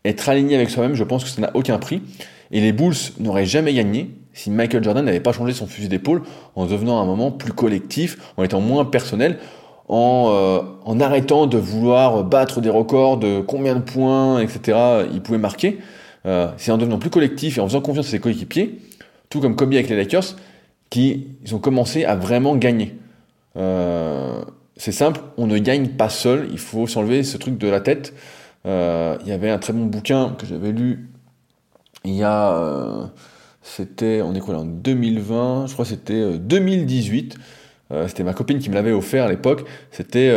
Être aligné avec soi-même, je pense que ça n'a aucun prix. Et les Bulls n'auraient jamais gagné si Michael Jordan n'avait pas changé son fusil d'épaule en devenant un moment plus collectif, en étant moins personnel, en, euh, en arrêtant de vouloir battre des records de combien de points, etc. il pouvait marquer. Euh, c'est en devenant plus collectif et en faisant confiance à ses coéquipiers, tout comme Kobe avec les Lakers, qui ils ont commencé à vraiment gagner. Euh, c'est simple, on ne gagne pas seul, il faut s'enlever ce truc de la tête. Il y avait un très bon bouquin que j'avais lu il y a, euh, c'était, on est quoi là, en 2020, je crois que c'était 2018. Euh, euh, c'était ma copine qui me l'avait offert à l'époque. C'était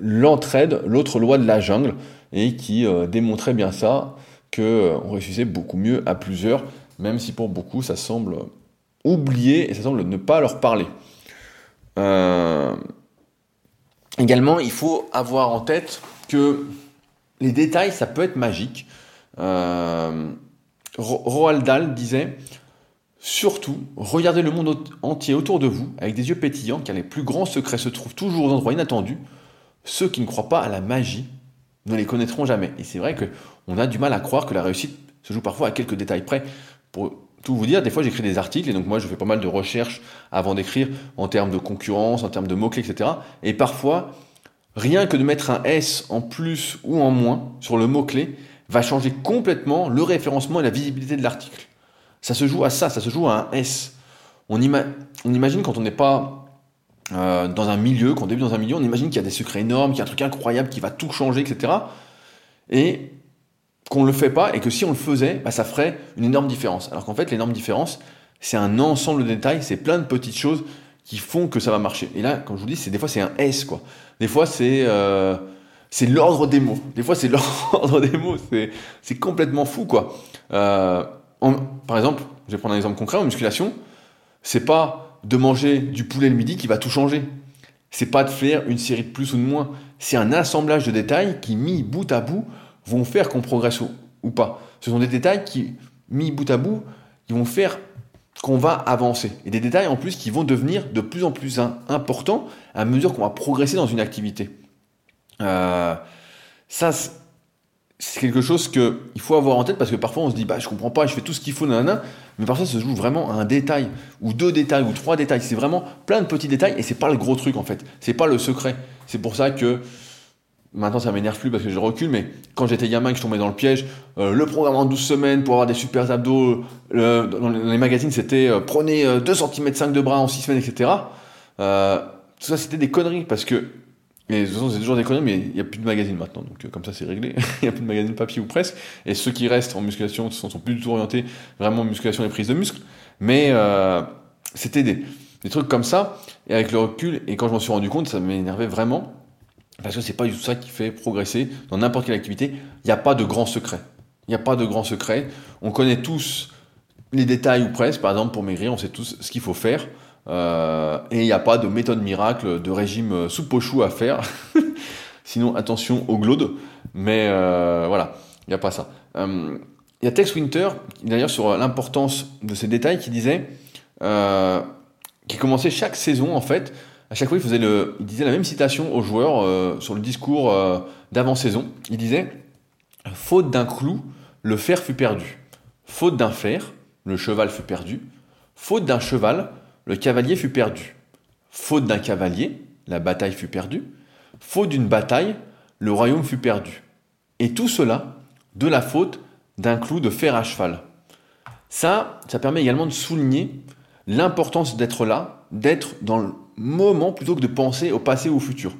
l'entraide, l'autre loi de la jungle, et qui démontrait bien ça, que on réussissait beaucoup mieux à plusieurs, même si pour beaucoup ça semble oublier et ça semble ne pas leur parler. également, il faut avoir en tête que les détails, ça peut être magique. Euh, Roald Dahl disait Surtout, regardez le monde entier autour de vous avec des yeux pétillants, car les plus grands secrets se trouvent toujours aux endroits inattendus. Ceux qui ne croient pas à la magie ne les connaîtront jamais. Et c'est vrai qu'on a du mal à croire que la réussite se joue parfois à quelques détails près. Pour tout vous dire, des fois j'écris des articles, et donc moi je fais pas mal de recherches avant d'écrire en termes de concurrence, en termes de mots-clés, etc. Et parfois, rien que de mettre un S en plus ou en moins sur le mot-clé va changer complètement le référencement et la visibilité de l'article. Ça se joue à ça, ça se joue à un S. On, imagine quand on n'est pas euh, dans un milieu, quand on débute dans un milieu, on imagine qu'il y a des secrets énormes, qu'il y a un truc incroyable qui va tout changer, etc. Et qu'on ne le fait pas, et que si on le faisait, bah, ça ferait une énorme différence. Alors qu'en fait, l'énorme différence, c'est un ensemble de détails, c'est plein de petites choses qui font que ça va marcher. Et là, comme je vous dis, c'est des fois c'est un S quoi. Des fois c'est euh, c'est l'ordre des mots. Des fois c'est l'ordre des mots. C'est complètement fou quoi. Euh, par exemple, je vais prendre un exemple concret en musculation, c'est pas de manger du poulet le midi qui va tout changer. C'est pas de faire une série de plus ou de moins. C'est un assemblage de détails qui, mis bout à bout, vont faire qu'on progresse ou, pas. Ce sont des détails qui, mis bout à bout, vont faire qu'on va avancer. Et des détails en plus qui vont devenir de plus en plus importants à mesure qu'on va progresser dans une activité. Euh, ça, c'est quelque chose qu'il faut avoir en tête parce que parfois on se dit bah je comprends pas, je fais tout ce qu'il faut, nanana, mais parfois ça se joue vraiment à un détail ou deux détails ou trois détails. C'est vraiment plein de petits détails et c'est pas le gros truc en fait. C'est pas le secret. C'est pour ça que maintenant ça m'énerve plus parce que je recule, mais quand j'étais gamin et que je tombais dans le piège, euh, le programme en 12 semaines pour avoir des super abdos, dans les magazines c'était euh, prenez 2 cm 5 de bras en 6 semaines, etc. Tout ça c'était des conneries parce que et de toute façon, c'est toujours des conneries, mais il n'y a plus de magazines maintenant, donc euh, comme ça c'est réglé. Il n'y a plus de magazines papier ou presse. Et ceux qui restent en musculation sont, sont plus du tout orientés vraiment en musculation et prise de muscle. Mais euh, c'était des, des, trucs comme ça. Et avec le recul, et quand je m'en suis rendu compte, ça m'énervait vraiment. Parce que c'est pas du tout ça qui fait progresser dans n'importe quelle activité. Il n'y a pas de grand secret. Il n'y a pas de grand secret. On connaît tous les détails ou presque. Par exemple, pour maigrir, on sait tous ce qu'il faut faire. Euh, et il n'y a pas de méthode miracle, de régime soupe au chou à faire. Sinon, attention au glaude. Mais euh, voilà, il n'y a pas ça. Euh, il y a Tex Winter, d'ailleurs, sur l'importance de ces détails, qui disait, qui commençait chaque saison, en fait, à chaque fois, il, faisait le, il disait la même citation aux joueurs sur le discours d'avant-saison. Il disait Faute d'un clou, le fer fut perdu. Faute d'un fer, le cheval fut perdu. Faute d'un cheval, le cavalier fut perdu. Faute d'un cavalier, la bataille fut perdue. Faute d'une bataille, le royaume fut perdu. Et tout cela de la faute d'un clou de fer à cheval. Ça, ça permet également de souligner l'importance d'être là, d'être dans le moment plutôt que de penser au passé ou au futur.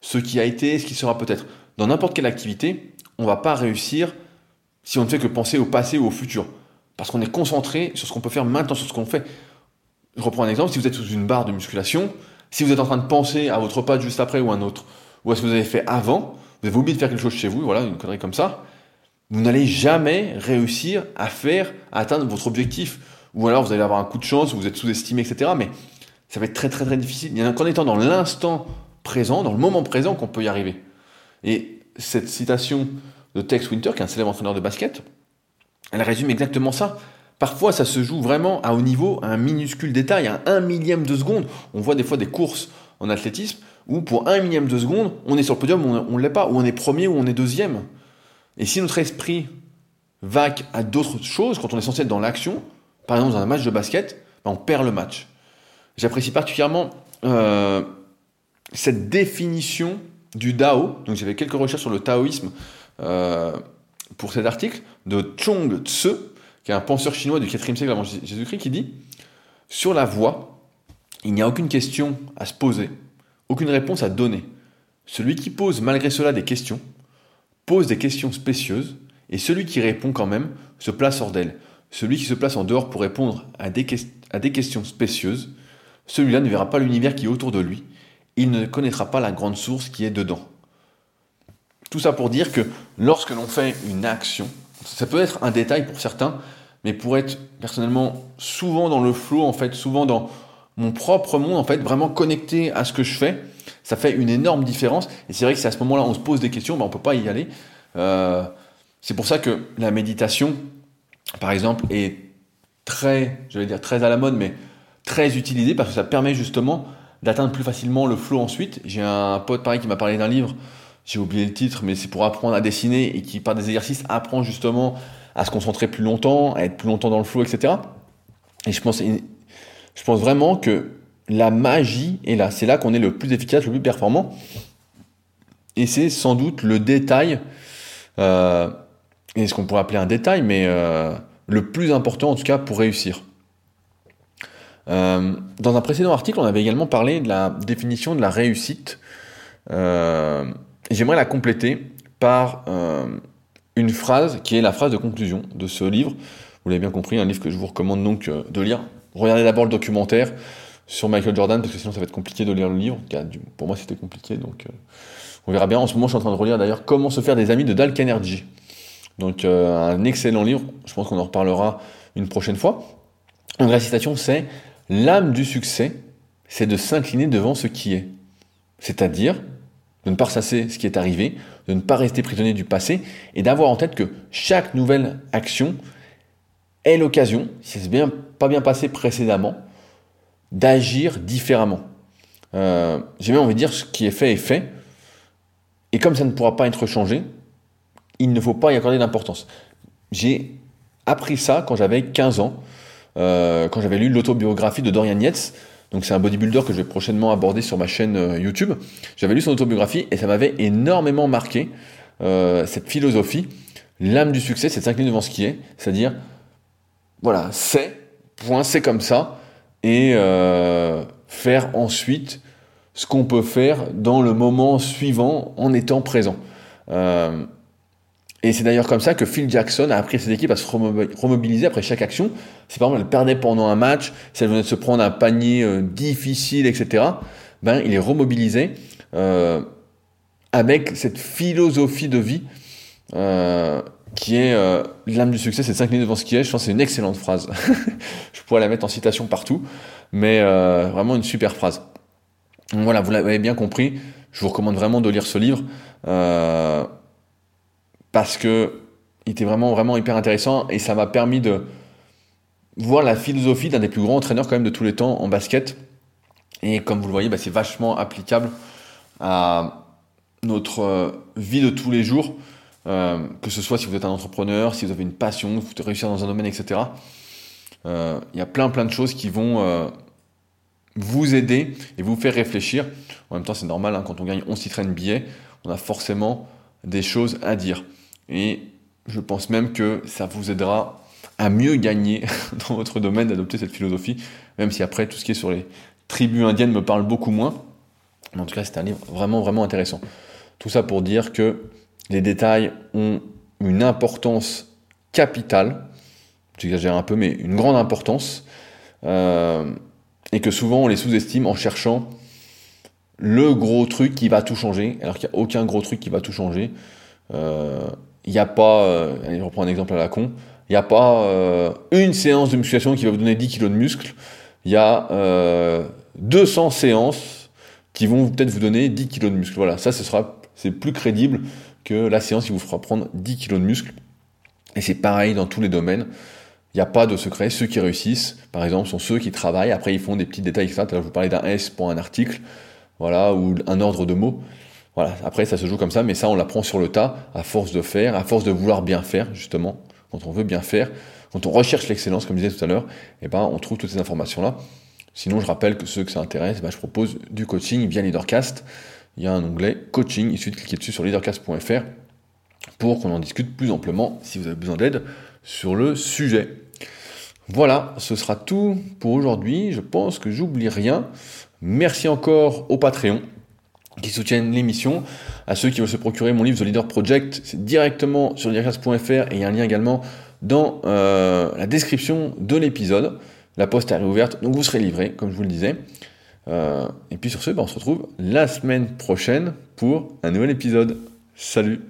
Ce qui a été, ce qui sera peut-être. Dans n'importe quelle activité, on ne va pas réussir si on ne fait que penser au passé ou au futur. Parce qu'on est concentré sur ce qu'on peut faire maintenant, sur ce qu'on fait. Je reprends un exemple, si vous êtes sous une barre de musculation, si vous êtes en train de penser à votre pas juste après ou un autre, ou à ce que vous avez fait avant, vous avez oublié de faire quelque chose chez vous, voilà, une connerie comme ça, vous n'allez jamais réussir à faire, à atteindre votre objectif. Ou alors vous allez avoir un coup de chance, vous êtes sous-estimé, etc. Mais ça va être très très très difficile. Il n'y a qu'en étant dans l'instant présent, dans le moment présent, qu'on peut y arriver. Et cette citation de Tex Winter, qui est un célèbre entraîneur de basket, elle résume exactement ça. Parfois, ça se joue vraiment à haut niveau, à un minuscule détail, à un millième de seconde. On voit des fois des courses en athlétisme où pour un millième de seconde, on est sur le podium on ne l'est pas, ou on est premier ou on est deuxième. Et si notre esprit va à d'autres choses, quand on est censé être dans l'action, par exemple dans un match de basket, ben, on perd le match. J'apprécie particulièrement euh, cette définition du Dao. Donc j'avais quelques recherches sur le taoïsme euh, pour cet article de Chong Tse, qui est un penseur chinois du 4e siècle avant Jésus-Christ, qui dit Sur la voie, il n'y a aucune question à se poser, aucune réponse à donner. Celui qui pose malgré cela des questions, pose des questions spécieuses, et celui qui répond quand même se place hors d'elle. Celui qui se place en dehors pour répondre à des, à des questions spécieuses, celui-là ne verra pas l'univers qui est autour de lui, il ne connaîtra pas la grande source qui est dedans. Tout ça pour dire que lorsque l'on fait une action, ça peut être un détail pour certains, mais pour être personnellement souvent dans le flow, en fait, souvent dans mon propre monde, en fait, vraiment connecté à ce que je fais, ça fait une énorme différence. Et c'est vrai que c'est à ce moment-là on se pose des questions, ben on peut pas y aller. Euh, c'est pour ça que la méditation, par exemple, est très, je vais dire très à la mode, mais très utilisé parce que ça permet justement d'atteindre plus facilement le flow ensuite. J'ai un pote pareil qui m'a parlé d'un livre, j'ai oublié le titre, mais c'est pour apprendre à dessiner et qui par des exercices apprend justement à se concentrer plus longtemps, à être plus longtemps dans le flow, etc. Et je pense, je pense vraiment que la magie est là. C'est là qu'on est le plus efficace, le plus performant. Et c'est sans doute le détail, euh, et ce qu'on pourrait appeler un détail, mais euh, le plus important en tout cas pour réussir. Euh, dans un précédent article, on avait également parlé de la définition de la réussite. J'aimerais la compléter par une phrase qui est la phrase de conclusion de ce livre. Vous l'avez bien compris, un livre que je vous recommande donc euh, de lire. Regardez d'abord le documentaire sur Michael Jordan, parce que sinon ça va être compliqué de lire le livre. Pour moi, c'était compliqué, donc on verra bien. En ce moment, je suis en train de relire d'ailleurs Comment se faire des amis de Dal Carnegie. Donc un excellent livre, je pense qu'on en reparlera une prochaine fois. Une vraie citation, c'est L'âme du succès, c'est de s'incliner devant ce qui est. C'est-à-dire de ne pas ressasser ce qui est arrivé, de ne pas rester prisonnier du passé et d'avoir en tête que chaque nouvelle action est l'occasion, si c'est bien pas bien passé précédemment, d'agir différemment. Euh, J'ai même envie de dire ce qui est fait est fait. Et comme ça ne pourra pas être changé, il ne faut pas y accorder d'importance. J'ai appris ça quand j'avais 15 ans. Euh, quand j'avais lu l'autobiographie de Dorian Yates. Donc c'est un bodybuilder que je vais prochainement aborder sur ma chaîne euh, YouTube. J'avais lu son autobiographie et ça m'avait énormément marqué euh, cette philosophie. L'âme du succès, c'est de s'incliner devant ce qui est, c'est-à-dire voilà, c'est point, c'est comme ça, et faire ensuite ce qu'on peut faire dans le moment suivant en étant présent. Et c'est d'ailleurs comme ça que Phil Jackson a appris à ses équipes à se remobiliser après chaque action. Si par exemple elle perdait pendant un match, si elle venait de se prendre un panier euh, difficile, etc., ben, il est remobilisé euh, avec cette philosophie de vie euh, qui est euh, l'âme du succès, c'est 5 minutes devant ce qui est. Je pense que c'est une excellente phrase. je pourrais la mettre en citation partout, mais euh, vraiment une super phrase. Voilà, vous l'avez bien compris. Je vous recommande vraiment de lire ce livre. Euh, parce que il était vraiment, vraiment hyper intéressant et ça m'a permis de voir la philosophie d'un des plus grands entraîneurs quand même de tous les temps en basket. Et comme vous le voyez, bah, c'est vachement applicable à notre euh, vie de tous les jours, euh, que ce soit si vous êtes un entrepreneur, si vous avez une passion, vous réussir dans un domaine, etc. Euh, il y a plein plein de choses qui vont vous aider et vous faire réfléchir. En même temps, c'est normal, hein, quand on gagne 11 titres billets, on a forcément des choses à dire. Et je pense même que ça vous aidera à mieux gagner dans votre domaine d'adopter cette philosophie, même si après tout ce qui est sur les tribus indiennes me parle beaucoup moins. Mais en tout cas, c'est un livre vraiment, vraiment intéressant. Tout ça pour dire que les détails ont une importance capitale, j'exagère un peu, mais une grande importance, euh, et que souvent on les sous-estime en cherchant le gros truc qui va tout changer, alors qu'il n'y a aucun gros truc qui va tout changer. Euh, il n'y a pas, euh, allez, je reprends un exemple à la con, il n'y a pas euh, une séance de musculation qui va vous donner 10 kg de muscles, il y a 200 séances qui vont peut-être vous donner 10 kg de muscles. Voilà, ça ce sera, c'est plus crédible que la séance qui vous fera prendre 10 kg de muscles. Et c'est pareil dans tous les domaines. Il n'y a pas de secret. Ceux qui réussissent, par exemple, sont ceux qui travaillent. Après, ils font des petits détails, etc. Je vous parlais d'un S pour un article, voilà, ou un ordre de mots. Voilà, après ça se joue comme ça, mais ça on l'apprend sur le tas, à force de faire, à force de vouloir bien faire, justement, quand on veut bien faire, quand on recherche l'excellence, comme je disais tout à l'heure, eh ben on trouve toutes ces informations-là. Sinon, je rappelle que ceux que ça intéresse, ben, je propose du coaching via Leadercast. Il y a un onglet coaching, il suffit de cliquer dessus sur leadercast.fr pour qu'on en discute plus amplement si vous avez besoin d'aide sur le sujet. Voilà, ce sera tout pour aujourd'hui. Je pense que j'oublie rien. Merci encore au Patreon qui soutiennent l'émission. À ceux qui veulent se procurer mon livre The Leader Project, c'est directement sur leadercast.fr et il y a un lien également dans euh, la description de l'épisode. La poste est réouverte, donc vous serez livré, comme je vous le disais. Euh, et puis sur ce, ben, on se retrouve la semaine prochaine pour un nouvel épisode. Salut